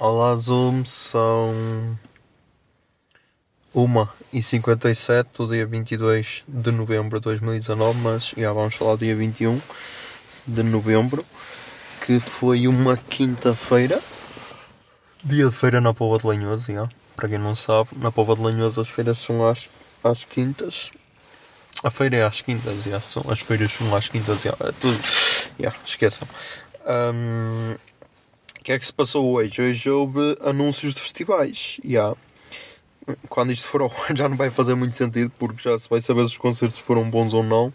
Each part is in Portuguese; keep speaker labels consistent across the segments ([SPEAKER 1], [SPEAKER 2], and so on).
[SPEAKER 1] Olá, Zoom, são 1 e 57 do dia 22 de novembro de 2019, mas já vamos falar do dia 21 de novembro, que foi uma quinta-feira, dia de feira na Pova de Lanhoso, já. para quem não sabe, na Pova de Lanhoso as feiras são às, às quintas, a feira é às quintas, já, são, as feiras são às quintas, já, é tudo, já, esqueçam. O que é que se passou hoje? Hoje houve anúncios de festivais. Yeah. Quando isto for ao ar já não vai fazer muito sentido porque já se vai saber se os concertos foram bons ou não.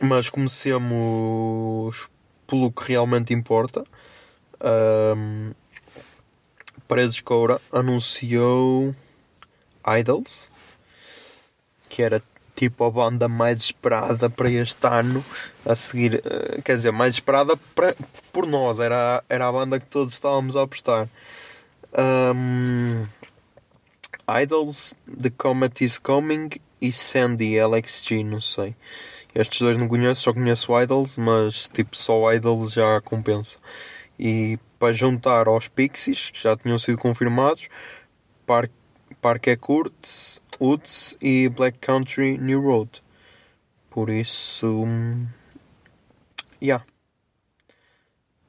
[SPEAKER 1] Mas comecemos pelo que realmente importa. Um, Paredes Coura anunciou Idols, que era tipo a banda mais esperada para este ano a seguir, eh, quer dizer, mais esperada para, por nós, era, era a banda que todos estávamos a apostar. Um, Idols, The Comet is Coming e Sandy LXG, não sei. Estes dois não conheço, só conheço Idols, mas tipo só Idols já compensa. E para juntar aos Pixies, que já tinham sido confirmados, Park, Parque Curtis, Woods e Black Country New Road. Por isso. Yeah.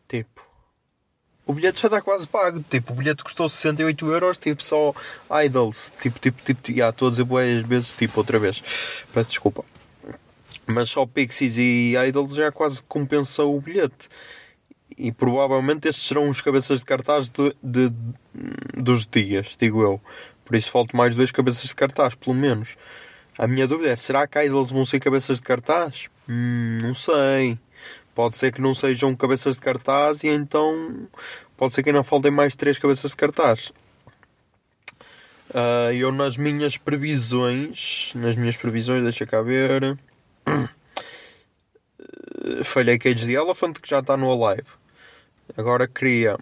[SPEAKER 1] Tipo. O bilhete já está quase pago. Tipo, o bilhete custou 68 euros. Tipo, só Idols. Tipo, tipo, tipo. Yeah, estou a dizer boas vezes. Tipo, outra vez. Peço desculpa. Mas só Pixies e Idols já quase compensa o bilhete. E provavelmente estes serão os cabeças de cartaz de, de- dos dias, digo eu. Por isso faltam mais dois cabeças de cartaz, pelo menos. A minha dúvida é: será que Idols vão ser cabeças de cartaz? Hum, não sei. Pode ser que não sejam cabeças de cartaz e então pode ser que ainda faltem mais três cabeças de cartaz. Ah, eu nas minhas previsões, nas minhas previsões, deixa cá ver. Eh, Falhei Cage the Elephant que já está no Alive. Agora queria hum,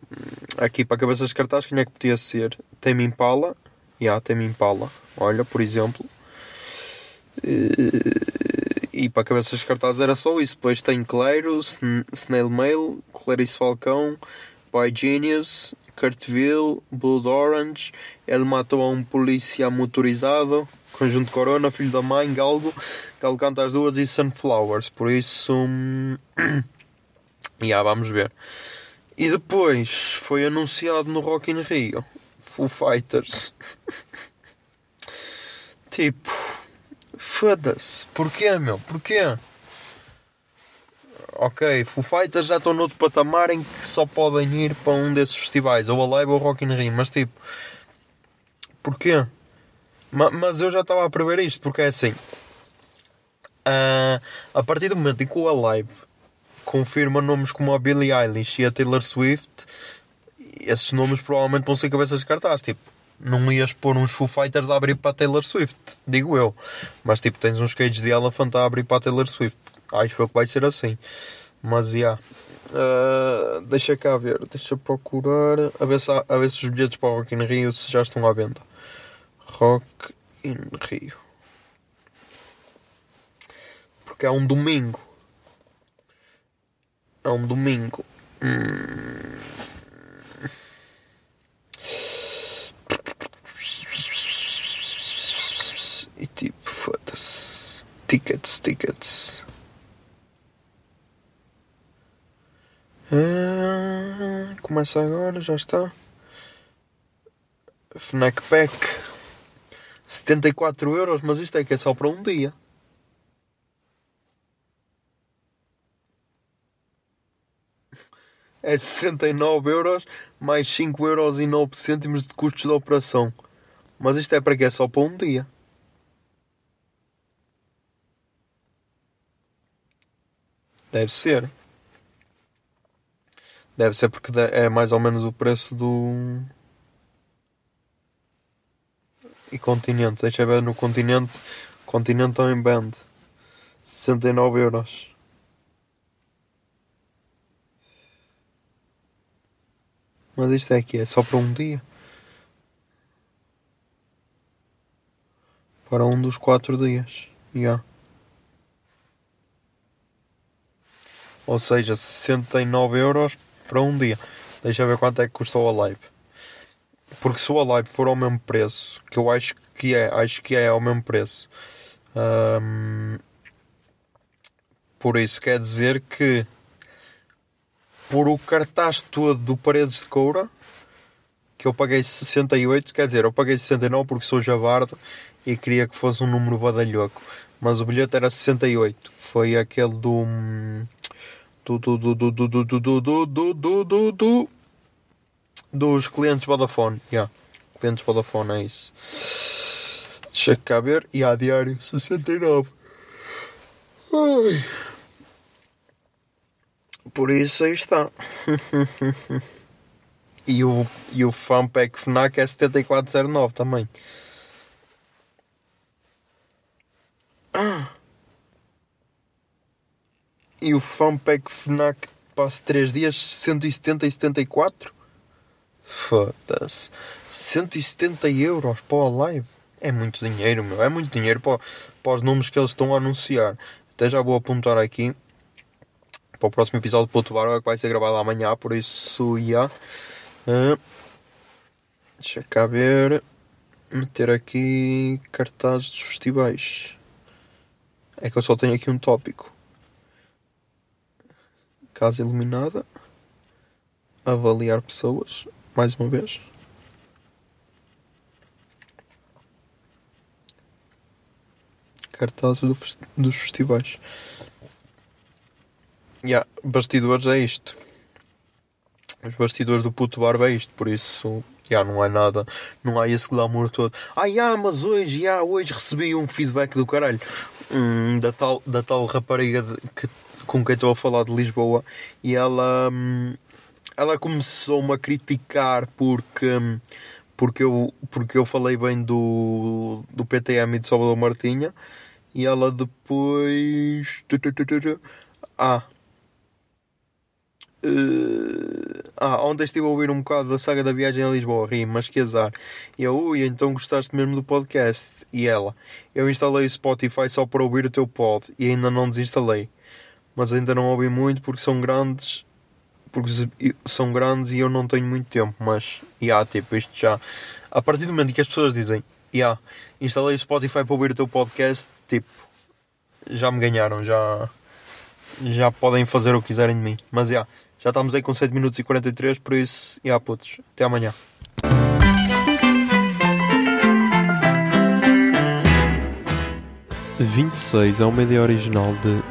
[SPEAKER 1] aqui para cabeças de cartaz quem é que podia ser? Tame Impala. Já, yeah, Tame Impala. Olha, por exemplo. Eh, E para cabeças de cartaz era só isso. Depois tem Clairo, Sn- Snail Mail, Clarice Falcão, Boy Genius, Kurtville, Blood Orange, Ele matou a um polícia motorizado, Conjunto Corona, Filho da Mãe, Galgo, canta as duas e Sunflowers. Por isso. hum, Já, vamos ver. E depois foi anunciado no Rock in Rio Foo Fighters. tipo, foda-se. Porquê, meu? Porquê? Ok, Foo Fighters já estão noutro patamar em que só podem ir para um desses festivais, ou a Live ou Rock in Rio, mas tipo, porquê? Ma- mas eu já estava a prever isto, porque é assim, ah, a partir do momento em que o Alive confirma nomes como a Billie Eilish e a Taylor Swift, esses nomes provavelmente vão ser cabeças de cartaz. Tipo, não ias pôr uns Foo Fighters a abrir para a Taylor Swift, digo eu. Mas tipo, tens uns Cage de Elephant a abrir para a Taylor Swift. Acho eu que vai ser assim. Mas já. Yeah. Ah, deixa cá ver, deixa procurar a ver, se há- a ver se os bilhetes para o Rock in Rio se já estão à venda. Rock in Rio. Porque é um domingo. É um domingo. Hum. E tipo, foda-se. Tickets, tickets. Ah, começa agora, já está. Fnac Pack 74 euros, mas isto é que é só para um dia. É 69 euros mais 5 euros e 9 cêntimos de custos de operação. Mas isto é para que é só para um dia. Deve ser. Deve ser porque é mais ou menos o preço do. E continente. Deixa ver no continente. Continente também band. 69 euros. Mas isto é aqui, é só para um dia. Para um dos quatro dias. Yeah. Ou seja, 69 euros para um dia. Deixa ver quanto é que custou a live. Porque se o live for ao mesmo preço, que eu acho que é, acho que é ao mesmo preço. Hum, por isso quer dizer que por o cartaz todo do Paredes de Coura, que eu paguei 68, quer dizer, eu paguei 69 porque sou javardo e queria que fosse um número badalhoco. Mas o bilhete era 68. Foi aquele do do do do do do do do do do do do do dos clientes Vodafone. Yeah. Clientes Vodafone é isso. Deixa cá ver. E a diário 69. Ai. Por isso aí está. e o, e o Fanpack Fnac é 7409 também. Ah. E o Fanpack Fnac passe 3 dias 170 e 74? Foda-se. 170 euros para a live. É muito dinheiro, meu. É muito dinheiro para, para os números que eles estão a anunciar. Até já vou apontar aqui para o próximo episódio de Ponto Barba que vai ser gravado amanhã, por isso já. Uh, deixa cá ver. Meter aqui cartazes dos festivais. É que eu só tenho aqui um tópico. Casa iluminada. Avaliar pessoas. Mais uma vez. Cartazes do, dos festivais. Yeah, bastidores é isto. Os bastidores do puto barba é isto, por isso yeah, não é nada, não há esse glamour todo. Ah, yeah, mas hoje, yeah, hoje recebi um feedback do caralho hum, da, tal, da tal rapariga de, que, com quem estou a falar de Lisboa e ela, hum, ela começou-me a criticar porque, hum, porque, eu, porque eu falei bem do, do PTM e de Salvador Martinha e ela depois. Ah, Uh, ah, ontem estive a ouvir um bocado da saga da viagem a Lisboa, ri, mas que azar. E eu, ui, então gostaste mesmo do podcast? E ela, eu instalei o Spotify só para ouvir o teu pod e ainda não desinstalei. Mas ainda não ouvi muito porque são grandes, porque são grandes e eu não tenho muito tempo. Mas, já, yeah, tipo, isto já. A partir do momento que as pessoas dizem, yeah, instalei o Spotify para ouvir o teu podcast, tipo, já me ganharam, já. Já podem fazer o que quiserem de mim. Mas. Yeah, já estamos aí com 7 minutos e 43, por isso, e yeah, putos, até amanhã. Vinte e seis é uma ideia original de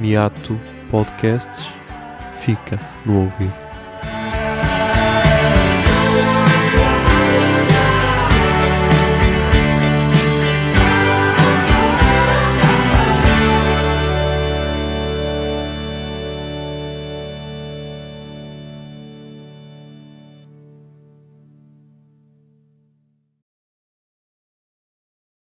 [SPEAKER 1] Miato Podcasts fica no ouvido.